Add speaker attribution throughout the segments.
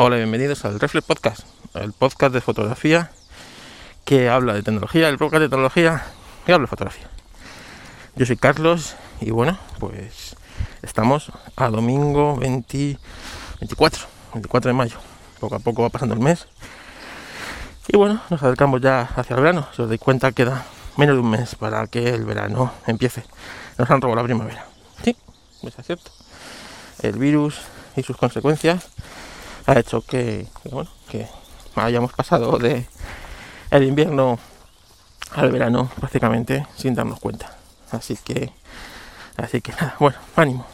Speaker 1: Hola y bienvenidos al Reflex Podcast, el podcast de fotografía que habla de tecnología, el podcast de tecnología que habla de fotografía. Yo soy Carlos y bueno, pues estamos a domingo 24, 24 de mayo. Poco a poco va pasando el mes. Y bueno, nos acercamos ya hacia el verano. Si os dais cuenta, queda menos de un mes para que el verano empiece. Nos han robado la primavera. Sí, es cierto. El virus y sus consecuencias ha hecho que, bueno, que hayamos pasado de el invierno al verano prácticamente sin darnos cuenta. Así que, así que nada, bueno, ánimo.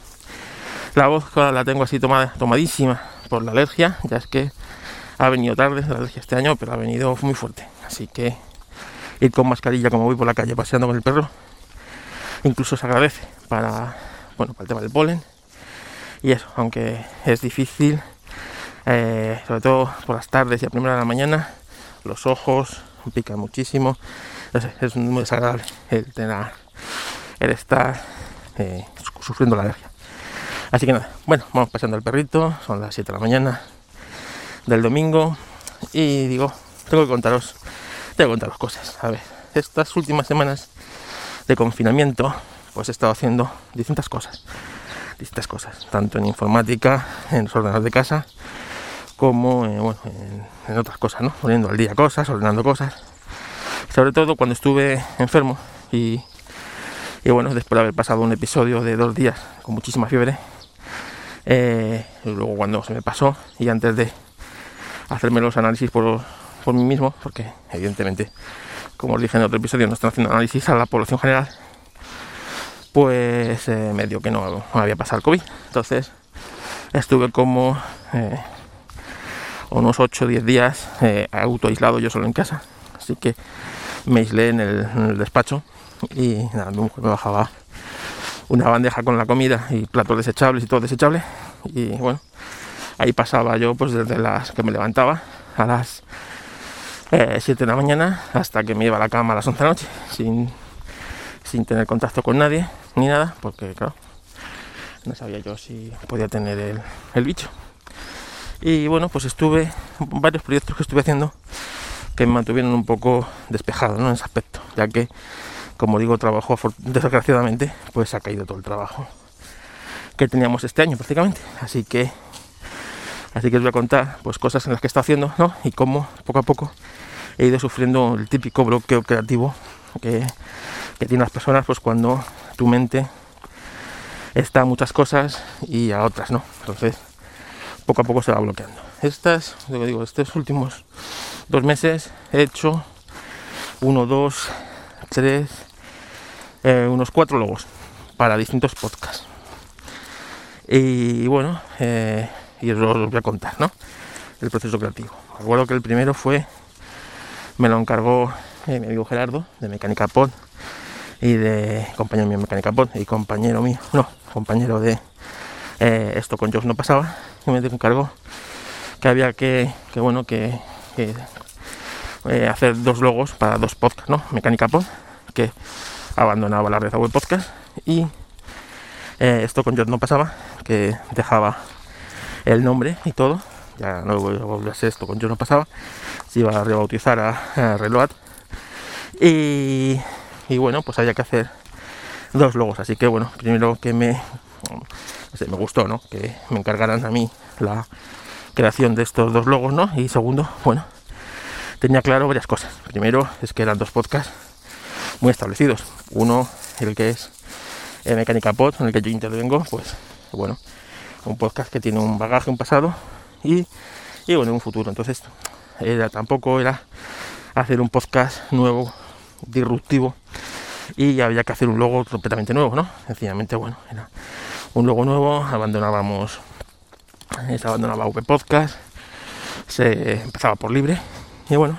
Speaker 1: La voz la tengo así tomada, tomadísima por la alergia, ya es que ha venido tarde la alergia este año, pero ha venido muy fuerte. Así que ir con mascarilla como voy por la calle paseando con el perro, incluso se agradece para, bueno, para el tema del polen. Y eso, aunque es difícil, eh, sobre todo por las tardes y a primera de la mañana, los ojos pican muchísimo, es muy desagradable el tener, el estar eh, sufriendo la alergia. Así que nada, bueno, vamos pasando al perrito, son las 7 de la mañana del domingo y digo, tengo que contaros, tengo que contaros cosas. A ver, estas últimas semanas de confinamiento, pues he estado haciendo distintas cosas, distintas cosas, tanto en informática, en los ordenadores de casa, como eh, bueno, en, otras cosas, ¿no? Poniendo al día cosas, ordenando cosas. Sobre todo cuando estuve enfermo y, y bueno, después de haber pasado un episodio de dos días con muchísima fiebre, eh, luego cuando se me pasó y antes de hacerme los análisis por, por mí mismo, porque evidentemente, como os dije en otro episodio, no están haciendo análisis a la población general, pues eh, me dio que no, había pasado el COVID. Entonces estuve como unos 8 o 10 días eh, auto aislado yo solo en casa. Así que me aislé en el, despacho y nada, mi mujer me bajaba una bandeja con la comida y platos desechables y todo desechable. Y bueno, ahí pasaba yo pues desde las que me levantaba a las 7 eh, de la mañana hasta que me iba a la cama a las 11 de la noche sin, sin tener contacto con nadie ni nada porque claro no sabía yo si podía tener el, el bicho y bueno, pues estuve varios proyectos que estuve haciendo que me mantuvieron un poco despejado en ese aspecto, ya que, como digo, trabajo desgraciadamente, pues ha caído todo el trabajo que teníamos este año prácticamente. Así que, así que os voy a contar pues cosas en las que está haciendo. Y cómo poco a poco he ido sufriendo el típico bloqueo creativo que, que tienen las personas, pues cuando tu mente está a muchas cosas y a otras, ¿no? Entonces poco a poco se va bloqueando. Estas, digo, estos últimos dos meses he hecho uno, dos, tres, eh, unos cuatro logos para distintos podcasts. Y, bueno, eh, y os lo voy a contar, ¿no? El proceso creativo. Recuerdo que el primero fue, me lo encargó eh, mi amigo Gerardo de Mecánica Pod y de compañero mío Mecánica Pod y compañero mío, no, compañero de esto con Josh no pasaba que me encargó que había que, que bueno, que, eh, hacer dos logos para dos podcasts, ¿no? Mecánica Pod, que abandonaba la red web podcast y eh, esto con yo no pasaba, que dejaba el nombre y todo, ya no voy a volver a hacer esto con yo no pasaba, se iba a rebautizar a, Reload. Y, y bueno, pues había que hacer dos logos, así que bueno, primero que me me gustó, ¿no? Que me encargaran a mí la creación de estos dos logos, ¿no? Y segundo, bueno, tenía claro varias cosas. Primero es que eran dos podcasts muy establecidos. Uno, el que es eh, Mecánica Pod, en el que yo intervengo, pues bueno, un podcast que tiene un bagaje, un pasado y, y bueno, un futuro. Entonces, era, tampoco era hacer un podcast nuevo, disruptivo, y había que hacer un logo completamente nuevo, ¿no? Sencillamente, bueno, era un logo nuevo, abandonábamos, se abandonaba V Podcast, se empezaba por libre y bueno,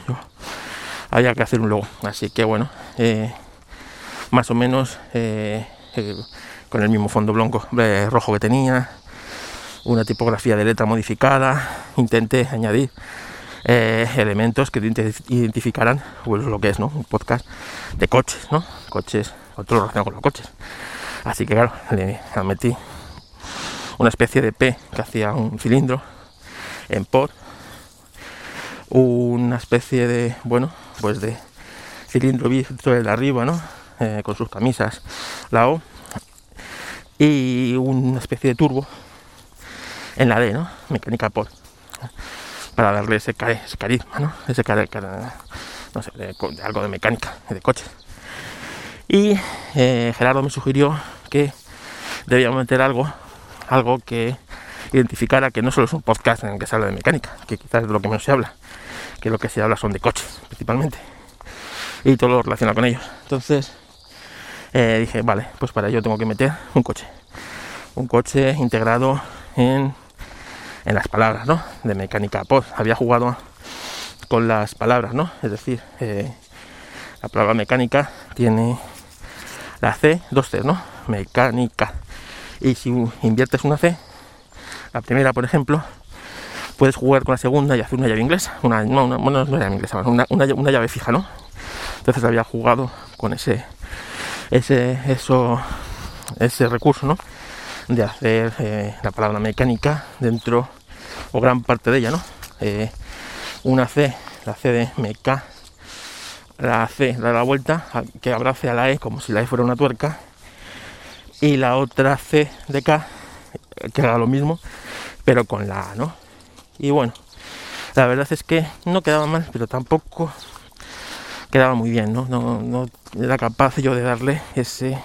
Speaker 1: había que hacer un logo. Así que bueno, eh, más o menos eh, eh, con el mismo fondo blanco rojo que tenía, una tipografía de letra modificada, intenté añadir elementos que identificaran pues, lo que es ¿no? un podcast de coches, ¿no? coches, otro relacionado con los coches. Así que claro, le metí una especie de P que hacía un cilindro en pod, una especie de, bueno, pues de cilindro visto de arriba, ¿no? Eh, con sus camisas, la O, y una especie de turbo en la D, ¿no? Mecánica pod, para darle ese, carisma, ¿no? Ese no sé, de, algo de mecánica, de coches. Y eh, Gerardo me sugirió que debíamos meter algo, algo que identificara que no solo es un podcast en el que se habla de mecánica, que quizás es de lo que menos se habla, que lo que se habla son de coches principalmente y todo lo relacionado con ellos. Entonces eh, dije, vale, pues para ello tengo que meter un coche, un coche integrado en, en las palabras, ¿no? De mecánica pod. Había jugado con las palabras, ¿no? Es decir, eh, la palabra mecánica tiene la C, dos C, ¿no? Mecánica. Y si inviertes una C, la primera, por ejemplo, puedes jugar con la segunda y hacer una llave inglesa. Una, no, una, bueno, no llave inglesa, una, una, llave fija, ¿no? Entonces había jugado con ese, ese, eso, ese recurso, ¿no? De hacer eh, la palabra mecánica dentro, o gran parte de ella, ¿no? Eh, una C, la C de meca, la C da la vuelta, que abrace a la E como si la E fuera una tuerca, y la otra C de K, que haga lo mismo, pero con la A, ¿no? Y bueno, la verdad es que no quedaba mal, pero tampoco quedaba muy bien, ¿no? No, era capaz yo de darle ese,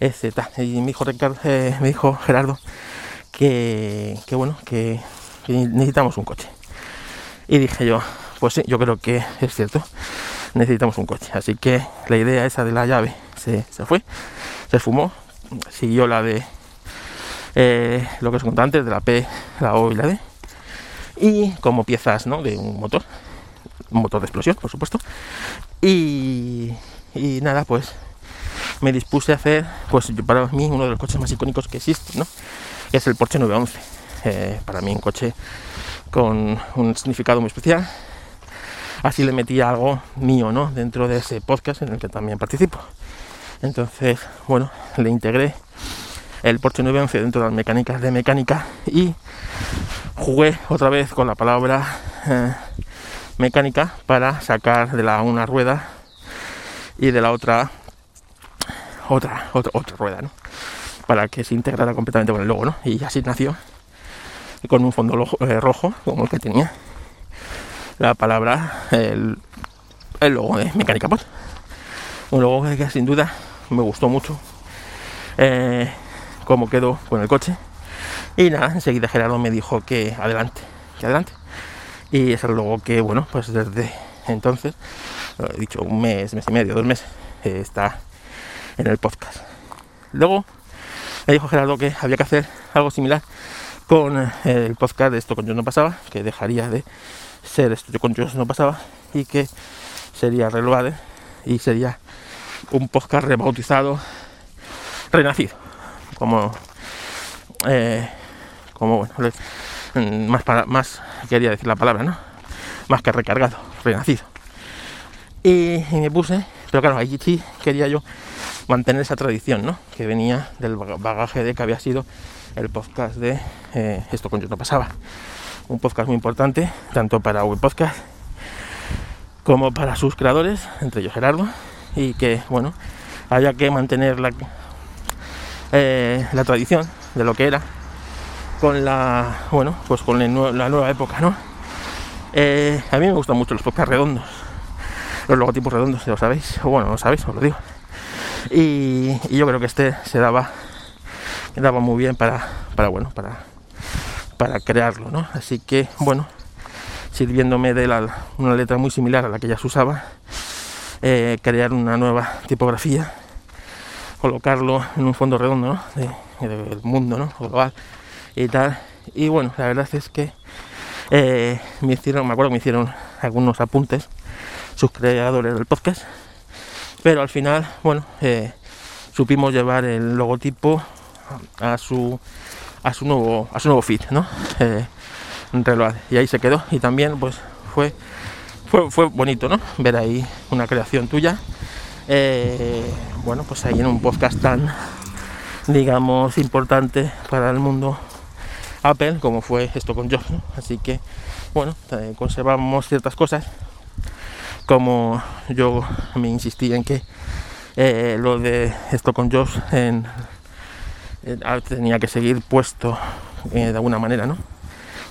Speaker 1: ese Y me dijo, Ricardo, eh, me dijo Gerardo que, que bueno, que, necesitamos un coche. Y dije yo, pues sí, yo creo que es cierto, necesitamos un coche. Así que la idea esa de la llave se, se fue, se fumó, siguió la de eh, lo que os conté antes, de la P, la O y la D. Y como piezas ¿no? de un motor, un motor de explosión, por supuesto. Y, y nada, pues me dispuse a hacer, pues para mí, uno de los coches más icónicos que existe, ¿no? Que es el Porsche 911. Eh, para mí un coche con un significado muy especial. Así le metí algo mío, ¿no? Dentro de ese podcast en el que también participo. Entonces, bueno, le integré el Porsche 911 dentro de las mecánicas de mecánica y jugué otra vez con la palabra eh, mecánica para sacar de la una rueda y de la otra otra otra, otra rueda, ¿no? Para que se integrara completamente con el logo, ¿no? Y así nació con un fondo eh, rojo como el que tenía la palabra el, el logo de mecánica pod un logo que sin duda me gustó mucho eh, cómo quedó con el coche. Y nada, enseguida Gerardo me dijo que adelante, que adelante. Y es luego que, bueno, pues desde entonces, he dicho un mes, mes y medio, dos meses, está en el podcast. Luego me dijo Gerardo que había que hacer algo similar con eh, el podcast de esto con yo no pasaba, que dejaría de ser esto con yo no pasaba y que sería renovado y sería un podcast rebautizado renacido como eh, como bueno mm, más para más quería decir la palabra no más que recargado renacido. Y, me puse pero claro allí sí quería yo mantener esa tradición no que venía del bagaje de que había sido el podcast de eh, esto con yo no pasaba un podcast muy importante tanto para web podcast como para sus creadores entre ellos Gerardo y que bueno haya que mantener la, eh, la tradición de lo que era con la bueno pues con la nueva época no eh, a mí me gustan mucho los podcasts redondos los logotipos redondos lo sabéis o bueno no sabéis os lo digo. Y, yo creo que este se daba daba muy bien para para bueno para para crearlo no así que bueno sirviéndome de una letra muy similar a la que ya se usaba eh, crear una nueva tipografía colocarlo en un fondo redondo del mundo ¿no? global y tal. Y bueno, la verdad es que eh, me hicieron, me acuerdo que me hicieron algunos apuntes sus creadores del podcast, pero al final, bueno, eh, supimos llevar el logotipo a su a su nuevo a su nuevo feed, ¿no? Eh, y ahí se quedó y también pues fue fue, fue bonito, ¿no? Ver ahí una creación tuya eh, bueno, pues ahí en un podcast tan, digamos, importante para el mundo Apple, como fue esto con Jobs. Así que, bueno, eh, conservamos ciertas cosas, como yo me insistí en que eh, lo de esto con Jobs en, tenía que seguir puesto de alguna manera, ¿no?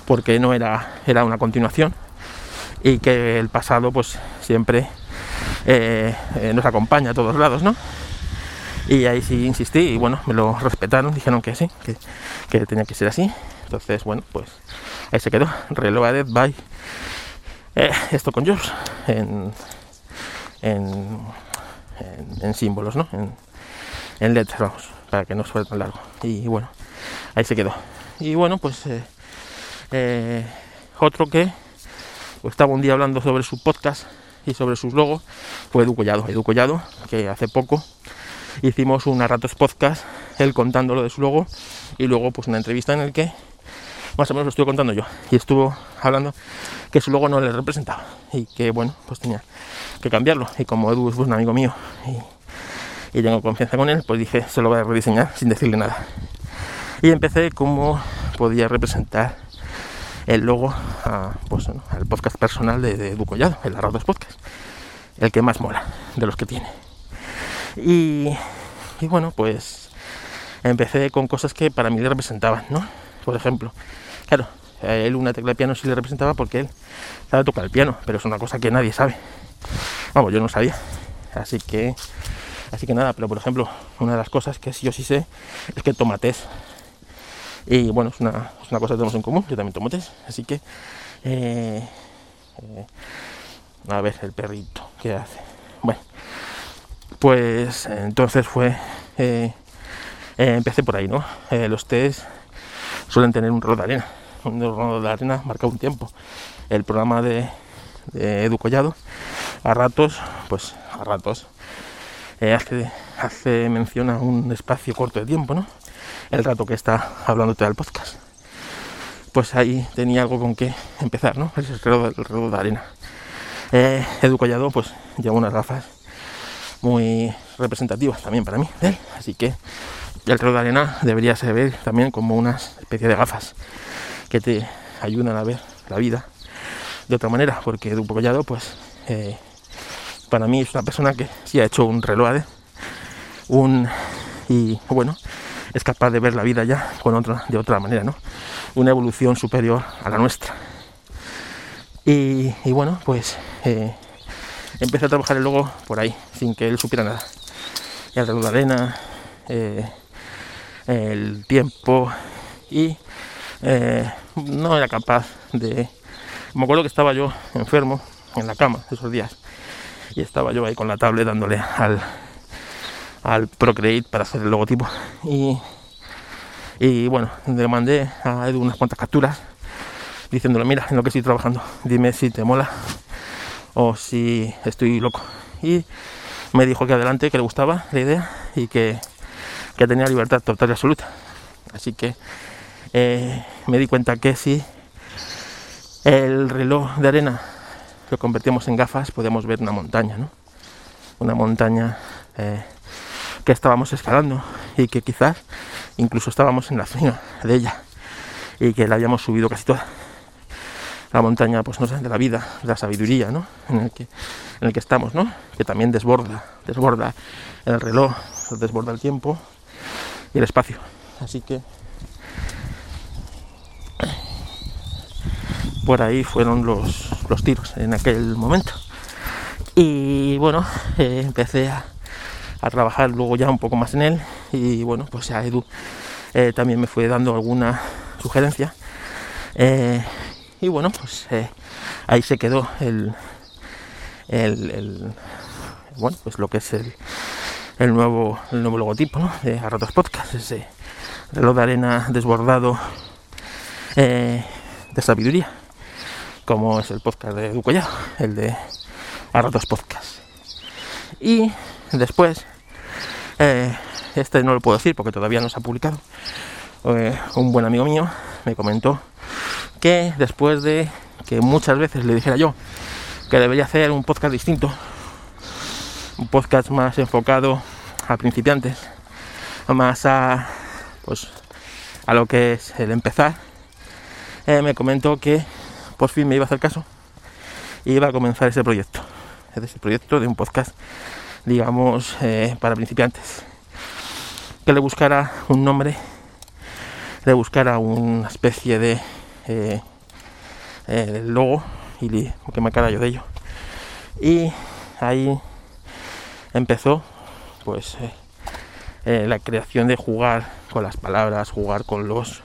Speaker 1: Porque no era, era una continuación y que el pasado pues siempre nos acompaña a todos lados, ¿no? Y ahí sí insistí y bueno, me lo respetaron, dijeron que sí, que, tenía que ser así. Entonces, bueno, pues ahí se quedó. Reloaded by eh, esto con Jobs en, en, en, símbolos, ¿no? En, en letras, para que no fuera tan largo. Y bueno, ahí se quedó. Y bueno, pues eh, eh, otro que pues, estaba un día hablando sobre su podcast y sobre sus logos fue Edu Collado. Edu Collado, que hace poco hicimos un ratos podcast, él contando lo de su logo y luego pues una entrevista en el que más o menos lo estuve contando yo y estuvo hablando que su logo no le representaba y que bueno pues tenía que cambiarlo y como Edu es un amigo mío y, tengo confianza con él pues dije se lo voy a rediseñar sin decirle nada y empecé como podía representar el logo pues, al podcast personal de, Edu Collado, el Arrados Podcast, el que más mola de los que tiene. Y, bueno, pues empecé con cosas que para mí le representaban, ¿no? Por ejemplo, claro, él una tecla de piano sí le representaba porque él sabe tocar el piano, pero es una cosa que nadie sabe. Vamos, yo no sabía. Así que, así que nada, pero por ejemplo, una de las cosas que yo sí sé es que tomates. Y bueno, es una, cosa que tenemos en común, yo también tomo Así que, eh, eh, a ver, el perrito, ¿qué hace? Bueno, pues entonces fue, eh, empecé por ahí, ¿no? Los test suelen tener un rol de arena, un rol de arena marca un tiempo. El programa de, de a ratos, pues a ratos, hace, hace mención a un espacio corto de tiempo, ¿no? El rato que está hablándote del podcast. Pues ahí tenía algo con que empezar, ¿no? El reloj, de arena. Edu Collado, pues lleva unas gafas muy representativas también para mí Así que el reloj de arena debería servir también como una especie de gafas que te ayudan a ver la vida de otra manera, porque Dupo Collado, pues eh, para mí es una persona que sí ha hecho un reloj un y bueno, es capaz de ver la vida ya con otra, de otra manera, ¿no? Una evolución superior a la nuestra. Y, bueno, pues eh, empecé a trabajar el logo por ahí, sin que él supiera nada. El reloj de arena, eh, el tiempo y eh, no era capaz de... Me acuerdo que estaba yo enfermo en la cama esos días y estaba yo ahí con la tablet dándole al, al Procreate para hacer el logotipo y, y bueno, le mandé a Edu unas cuantas capturas diciéndole, mira, en lo que estoy trabajando, dime si te mola o si estoy loco. Y me dijo que adelante, que le gustaba la idea y que, tenía libertad total y absoluta. Así que eh, me di cuenta que si el reloj de arena lo convertimos en gafas, podemos ver una montaña, ¿no? Una montaña eh, que estábamos escalando y que quizás incluso estábamos en la cima de ella y que la habíamos subido casi toda la montaña, pues no sé, de la vida, de la sabiduría, ¿no? En el que, en el que estamos, ¿no? Que también desborda, desborda el reloj, desborda el tiempo y el espacio. Así que por ahí fueron los, los tiros en aquel momento. Y bueno, eh, empecé a, a, trabajar luego ya un poco más en él y bueno, pues a Edu eh, también me fue dando alguna sugerencia. Eh, y bueno, pues ahí se quedó el, el, bueno, pues lo que es el, el nuevo, el nuevo logotipo de Arratos Podcast, ese reloj de arena desbordado de sabiduría, como es el podcast de Ducoya, el de Arratos Podcast. Y después, eh, este no lo puedo decir porque todavía no se ha publicado, un buen amigo mío me comentó que después de que muchas veces le dijera yo que debería hacer un podcast distinto, un podcast más enfocado a principiantes, más a pues a lo que es el empezar, eh, me comentó que por fin me iba a hacer caso y iba a comenzar ese proyecto. Es ese proyecto de un podcast, digamos, eh, para principiantes. Que le buscara un nombre, le buscara una especie de eh, logo y que me cara yo de ello. Y ahí empezó pues la creación de jugar con las palabras, jugar con los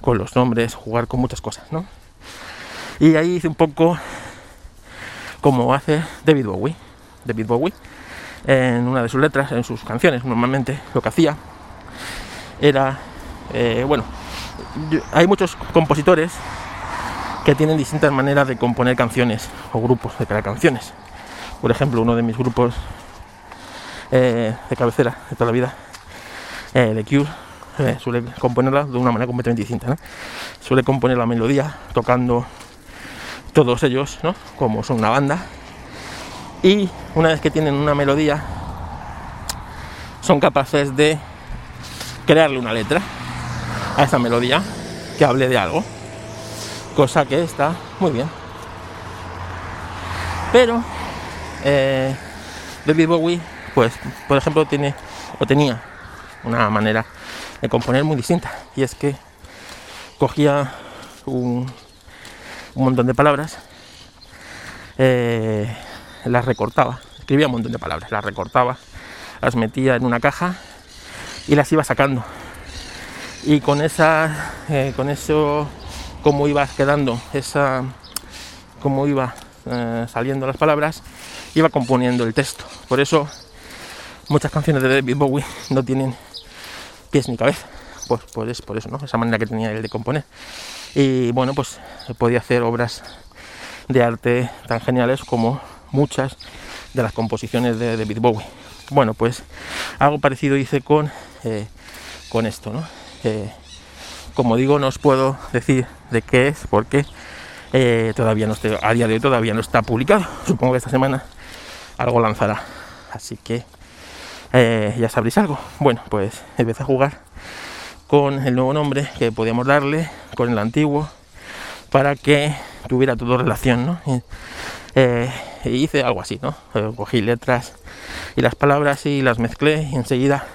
Speaker 1: con los nombres, jugar con muchas cosas, ¿no? Y ahí hice un poco como hace David Bowie. David Bowie, en una de sus letras, en sus canciones, normalmente lo que hacía era, eh, bueno, hay muchos compositores que tienen distintas maneras de componer canciones o grupos de crear canciones. Por ejemplo, uno de mis grupos eh, de cabecera de toda la vida, eh, The Cure, eh, suele componerla de una manera completamente distinta. Suele componer la melodía tocando todos ellos, ¿no? como son una banda. Y una vez que tienen una melodía, son capaces de crearle una letra a esa melodía que hable de algo. Cosa que está muy bien. Pero eh, David Bowie, pues, por ejemplo, tiene o tenía una manera de componer muy distinta. Y es que cogía un, montón de palabras, eh, las recortaba, escribía un montón de palabras, las recortaba, las metía en una caja y las iba sacando. Y con esa, eh, con eso, como iba quedando, esa, como iba eh, saliendo las palabras, iba componiendo el texto. Por eso muchas canciones de David Bowie no tienen pies ni cabeza. Pues, pues por eso, ¿no? Esa manera que tenía él de componer. Y bueno, pues podía hacer obras de arte tan geniales como muchas de las composiciones de David Bowie. Bueno, pues algo parecido hice con, eh, con esto, ¿no? Eh, como digo, no os puedo decir de qué es, porque eh, todavía no estoy, a día de hoy todavía no está publicado. Supongo que esta semana algo lanzará. Así que ya sabréis algo. Bueno, pues empecé a jugar con el nuevo nombre que podíamos darle, con el antiguo, para que tuviera todo relación, ¿no? Y, eh, hice algo así, ¿no? Eh, cogí letras y las palabras y las mezclé y enseguida,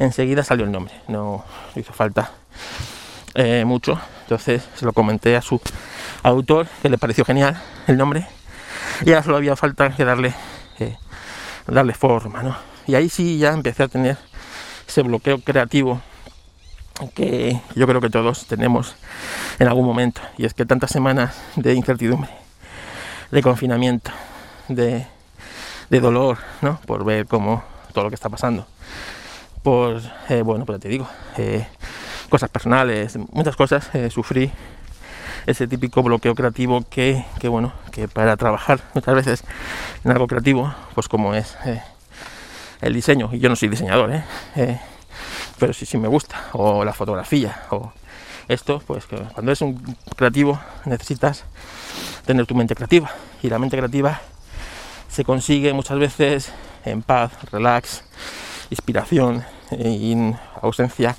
Speaker 1: enseguida salió el nombre. No hizo falta mucho. Entonces se lo comenté a su autor, que le pareció genial el nombre. Y ahora solo había falta que darle, darle forma, ¿no? Y ahí sí ya empecé a tener ese bloqueo creativo que yo creo que todos tenemos en algún momento. Y es que tantas semanas de incertidumbre, de confinamiento, de, dolor, ¿no? Por ver cómo todo lo que está pasando. Por, eh, bueno, pues te digo, eh, cosas personales, muchas cosas, eh, sufrí ese típico bloqueo creativo que, que, bueno, que para trabajar muchas veces en algo creativo, pues como es el diseño, y yo no soy diseñador, ¿eh? Pero sí, sí me gusta, o la fotografía, o esto, pues cuando eres un creativo necesitas tener tu mente creativa, y la mente creativa se consigue muchas veces en paz, relax, inspiración y ausencia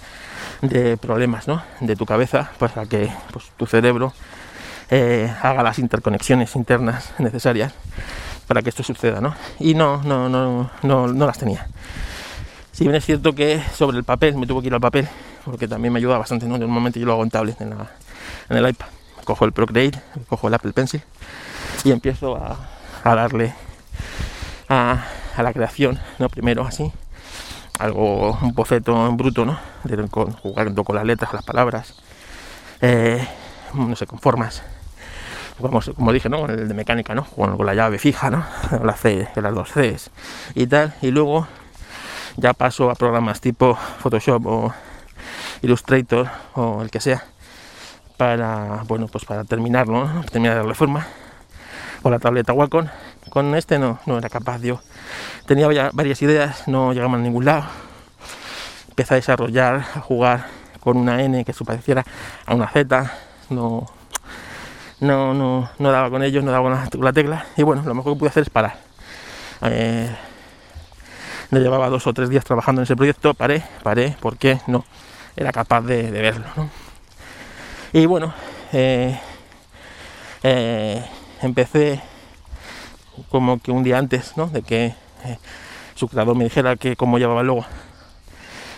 Speaker 1: de problemas ¿no? de tu cabeza para que pues, tu cerebro eh, haga las interconexiones internas necesarias para que esto suceda, ¿no? Y no, no, no, no, no las tenía. Si bien es cierto que sobre el papel, me tuve que ir al papel, porque también me ayuda bastante, ¿no? Normalmente yo lo hago en tablet, en, en el iPad. Cojo el Procreate, cojo el Apple Pencil y empiezo a, a darle a, a, la creación, ¿no? Primero así, algo, un boceto en bruto, ¿no? con, jugando con las letras, las palabras, eh, no sé, con formas como, dije, ¿no? El de mecánica, ¿no? Con, la llave fija, ¿no? La C, las dos Cs y tal. Y luego ya paso a programas tipo Photoshop o Illustrator o el que sea para, bueno, pues para terminarlo, ¿no? terminar la reforma con la tableta Wacom. Con este no, no era capaz, yo tenía varias ideas, no llegamos a ningún lado. Empecé a desarrollar, a jugar con una N que se pareciera a una Z, no, no, no, no daba con ellos, no daba con la, tecla. Y bueno, lo mejor que pude hacer es parar. Eh, me llevaba dos o tres días trabajando en ese proyecto, paré, paré, porque no era capaz de, verlo. Y bueno, eh, eh, empecé como que un día antes ¿no? de que su creador me dijera que cómo llevaba el logo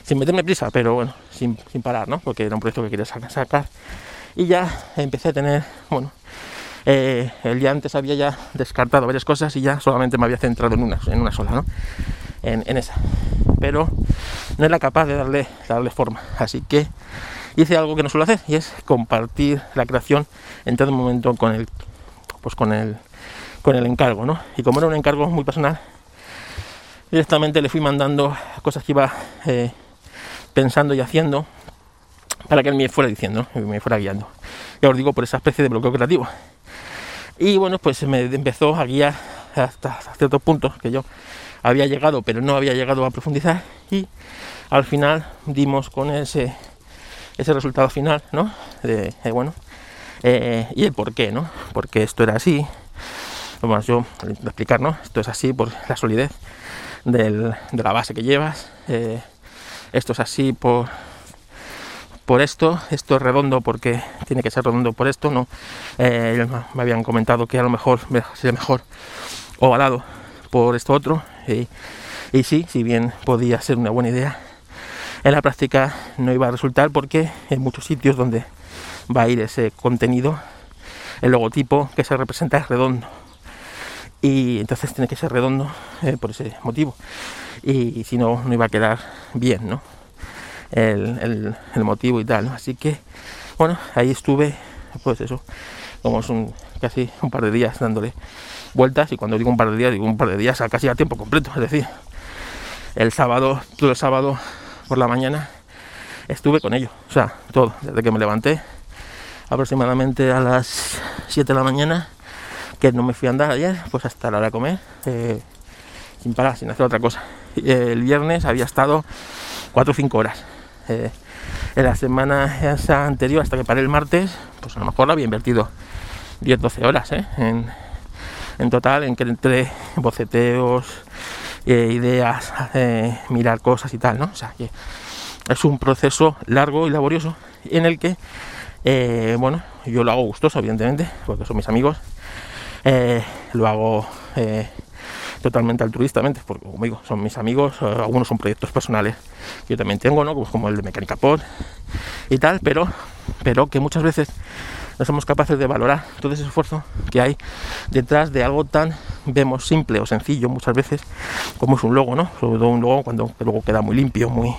Speaker 1: sin meterme prisa, pero bueno, sin, parar, ¿no? Porque era un proyecto que quería sacar. Y ya empecé a tener, bueno, eh, el día antes había ya descartado varias cosas y ya solamente me había centrado en una, en una sola, ¿no? En, esa. Pero no era capaz de darle, darle forma. Así que hice algo que no suelo hacer y es compartir la creación en todo momento con el, pues con el, con el encargo, ¿no? Y como era un encargo muy personal, directamente le fui mandando cosas que iba eh, pensando y haciendo para que él me fuera diciendo, me fuera guiando. Ya os digo, por esa especie de bloqueo creativo. Y bueno, pues me empezó a guiar hasta ciertos puntos que yo había llegado, pero no había llegado a profundizar. Y al final dimos con ese, ese resultado final, ¿no? De, bueno, eh, y el por qué, ¿no? Porque esto era así. Bueno, yo voy explicar, ¿no? Esto es así por la solidez de la base que llevas. Eh, esto es así por, por esto, esto es redondo porque tiene que ser redondo por esto, no. Eh, me habían comentado que a lo mejor sería mejor ovalado por esto otro. Y, sí, si bien podía ser una buena idea, en la práctica no iba a resultar porque en muchos sitios donde va a ir ese contenido, el logotipo que se representa es redondo. Y entonces tiene que ser redondo eh, por ese motivo y, si no, no iba a quedar bien, ¿no? El, motivo y tal, Así que, bueno, ahí estuve, pues eso, como es un, casi un par de días dándole vueltas y cuando digo un par de días, digo un par de días a casi a tiempo completo, es decir, el sábado, todo el sábado por la mañana estuve con ello, o sea, todo, desde que me levanté aproximadamente a las 7 de la mañana, que no me fui a andar ayer, pues hasta la hora de comer, eh, sin parar, sin hacer otra cosa el viernes había estado 4 o 5 horas. Eh, en la semana esa anterior, hasta que paré el martes, pues a lo mejor había invertido 10-12 horas eh, en, total, en que entre boceteos, eh, ideas, mirar cosas y tal, ¿no? O sea, que es un proceso largo y laborioso en el que, bueno, yo lo hago gustoso, evidentemente, porque son mis amigos, lo hago totalmente altruistamente, porque como digo, son mis amigos, eh, algunos son proyectos personales yo también tengo, ¿no? como el de Mecánica Pod y tal, pero, pero que muchas veces no somos capaces de valorar todo ese esfuerzo que hay detrás de algo tan, vemos, simple o sencillo muchas veces, como es un logo, ¿no? Sobre todo un logo cuando luego queda muy limpio, muy,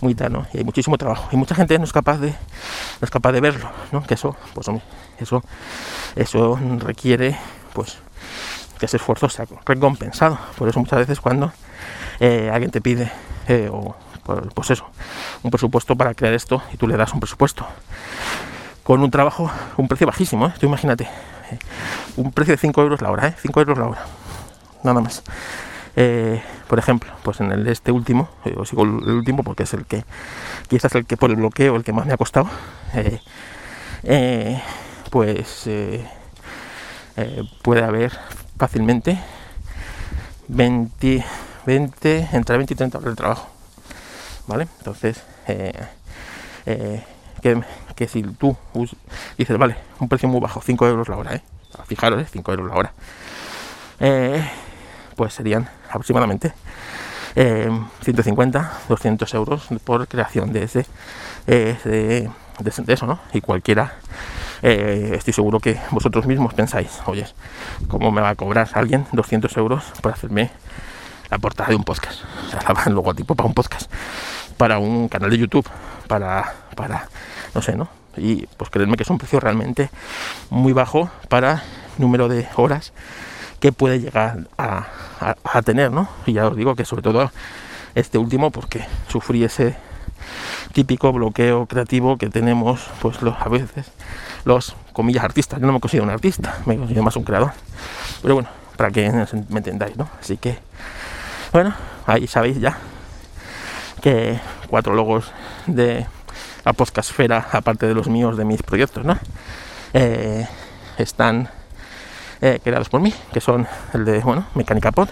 Speaker 1: muy tal, ¿no? Y hay muchísimo trabajo. Y mucha gente no es capaz de, no es capaz de verlo, ¿no? Que eso, pues eso, eso requiere, pues, que ese esfuerzo sea recompensado. Por eso muchas veces cuando eh, alguien te pide, eh, o pues eso, un presupuesto para crear esto y tú le das un presupuesto con un trabajo, un precio bajísimo, ¿eh? tú imagínate, un precio de 5 euros la hora, ¿eh? 5 euros la hora, nada más. por ejemplo, pues en el este último, os sigo el último porque es el que, quizás el que por el bloqueo, el que más me ha costado, pues puede haber fácilmente 20, 20, entre 20 y 30 horas de trabajo. ¿Vale? Entonces, eh, eh, que, si tú dices, vale, un precio muy bajo, 5 euros la hora, ¿eh? Fijaros, 5 euros la hora. pues serían aproximadamente 150, 200 euros por creación de ese, de, eso, ¿no? Y cualquiera eh, estoy seguro que vosotros mismos pensáis, oye, ¿cómo me va a cobrar alguien 200 euros por hacerme la portada de un podcast? O sea, el logotipo para un podcast, para un canal de YouTube, para, para, no sé, ¿no? Y pues creedme que es un precio realmente muy bajo para número de horas que puede llegar a, tener, ¿no? Y ya os digo que sobre todo este último porque sufrí ese típico bloqueo creativo que tenemos pues a veces los comillas artistas. Yo no me considero un artista, me considero más un creador. Pero bueno, para que me entendáis, ¿no? Así que, bueno, ahí sabéis ya que cuatro logos de la podcastfera, aparte de los míos de mis proyectos, ¿no? Eh, están eh, creados por mí, que son el de, bueno, Mecánica Pod,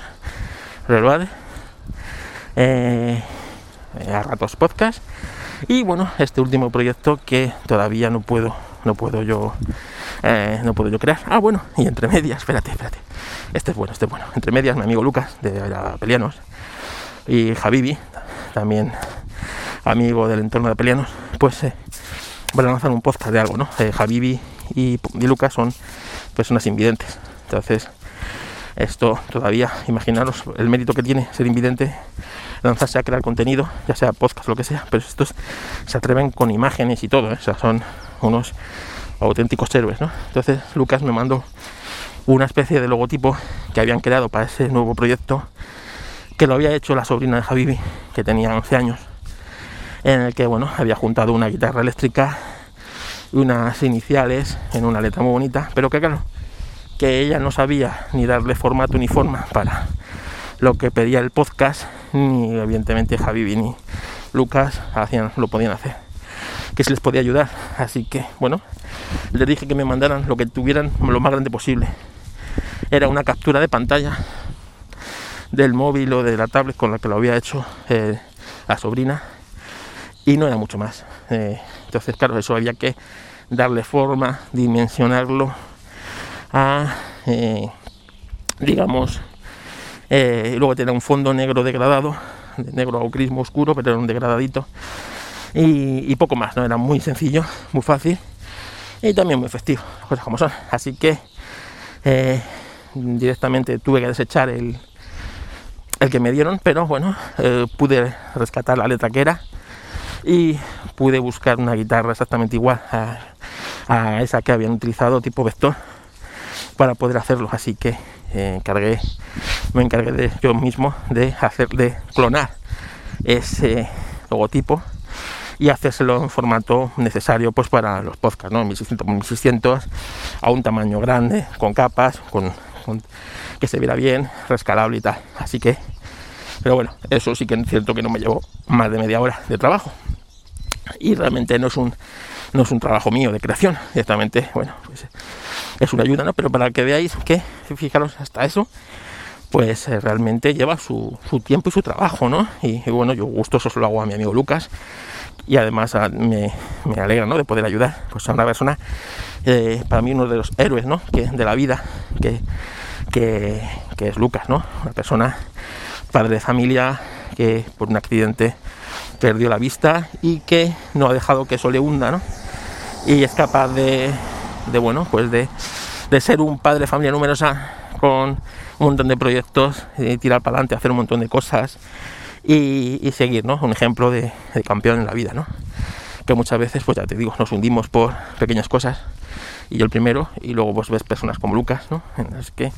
Speaker 1: Relvade, eh, a ratos podcast y bueno, este último proyecto que todavía no puedo no puedo yo eh, no puedo yo crear. Ah, bueno, y entre medias, espérate, espérate. Este es bueno, este es bueno. Entre medias, mi amigo Lucas, de Pelianos, y Javibi, también amigo del entorno de Pelianos, pues eh, van a lanzar un podcast de algo, ¿no? Eh, Javibi y, Lucas son personas invidentes. Entonces, esto todavía, imaginaros el mérito que tiene ser invidente, lanzarse a crear contenido, ya sea podcast lo que sea, pero estos se atreven con imágenes y todo, ¿eh? son unos auténticos héroes, ¿no? Entonces Lucas me mandó una especie de logotipo que habían creado para ese nuevo proyecto, que lo había hecho la sobrina de Javibi, que tenía 11 años, en el que, bueno, había juntado una guitarra eléctrica y unas iniciales en una letra muy bonita, pero que claro, que ella no sabía ni darle formato ni forma para lo que pedía el podcast, ni evidentemente Javi ni Lucas hacían, lo podían hacer. Que se les podía ayudar. Así que, bueno, les dije que me mandaran lo que tuvieran lo más grande posible. Era una captura de pantalla del móvil o de la tablet con la que lo había hecho eh, la sobrina y no era mucho más. Eh, entonces, claro, eso había que darle forma, dimensionarlo a, eh, digamos, eh, luego tiene un fondo negro degradado, negro a ocrismo oscuro, pero era un degradadito. Y, poco más, ¿no? Era muy sencillo, muy fácil y también muy efectivo, cosas como son. Así que directamente tuve que desechar el, el que me dieron, pero bueno, pude rescatar la letra que era y pude buscar una guitarra exactamente igual a, esa que habían utilizado tipo vector para poder hacerlo. Así que eh, encargué, me encargué de yo mismo de hacer, de clonar ese logotipo y hacérselo en formato necesario pues para los podcasts, ¿no? 1600 por 1600 a un tamaño grande, con capas, con, que se viera bien, rescalable y tal. Así que, pero bueno, eso sí que es cierto que no me llevó más de media hora de trabajo. Y realmente no es un no es un trabajo mío de creación, directamente, bueno, pues es una ayuda, ¿no? Pero para que veáis que, fijaros, hasta eso, pues eh, realmente lleva su, tiempo y su trabajo, ¿no? Y, bueno, yo gustoso se lo hago a mi amigo Lucas y además ah, me, alegra, ¿no? De poder ayudar pues, a una persona, eh, para mí uno de los héroes, ¿no? Que, de la vida, que, que, que es Lucas, ¿no? Una persona, padre de familia, que por un accidente perdió la vista y que no ha dejado que eso le hunda, ¿no? Y es capaz de, de bueno, pues de, ser un padre de familia numerosa con un montón de proyectos, tirar para adelante, hacer un montón de cosas y, seguir, ¿no? Un ejemplo de, campeón en la vida, ¿no? Que muchas veces, pues ya te digo, nos hundimos por pequeñas cosas y yo el primero, y luego pues ves personas como Lucas, ¿no? Es que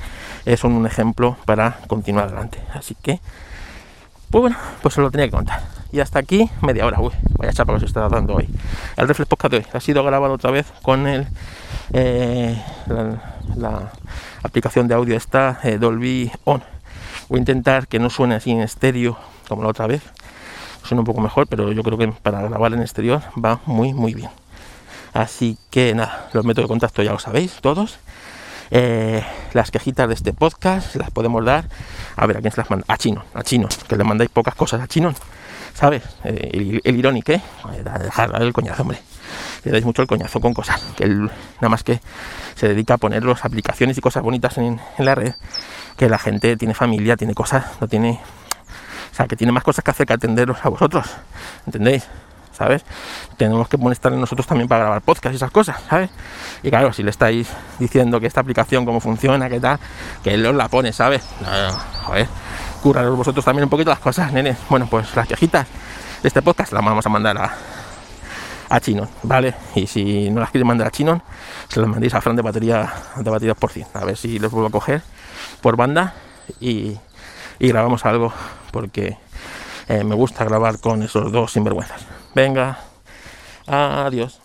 Speaker 1: son un ejemplo para continuar adelante. Así que, pues bueno, pues se lo tenía que contar. Y hasta aquí media hora, uy, vaya chapa que se está dando hoy. El Reflex Podcast de hoy ha sido grabado otra vez con el eh, la, aplicación de audio está eh, Dolby On. Voy a intentar que no suene así en estéreo como la otra vez. Suena un poco mejor, pero yo creo que para grabar en exterior va muy, muy bien. Así que nada, los métodos de contacto ya lo sabéis todos. Eh, las quejitas de este podcast las podemos dar. A ver, ¿a quién se las manda? A Chino, a Chino, que le mandáis pocas cosas a Chino. ¿Sabes? el, irónico, ¿eh? Dejar el coñazo, hombre le dais mucho el coñazo con cosas, que él nada más que se dedica a poner las aplicaciones y cosas bonitas en, la red, que la gente tiene familia, tiene cosas, no tiene, o sea, que tiene más cosas que hacer que atenderos a vosotros, ¿entendéis? ¿Sabes? Tenemos que molestarle nosotros también para grabar podcast y esas cosas, ¿sabes? Y claro, si le estáis diciendo que esta aplicación cómo funciona, qué tal, que él os la pone, ¿sabes? Joder, vosotros también un poquito las cosas, nene. Bueno, pues las quejitas de este podcast las vamos a mandar a, a Chinon, ¿vale? Y si no las quieres mandar a Chinon, se las mandéis a Fran de batería de baterías por 100. A ver si les vuelvo a coger por banda y, grabamos algo porque eh, me gusta grabar con esos dos sinvergüenzas. Venga, adiós.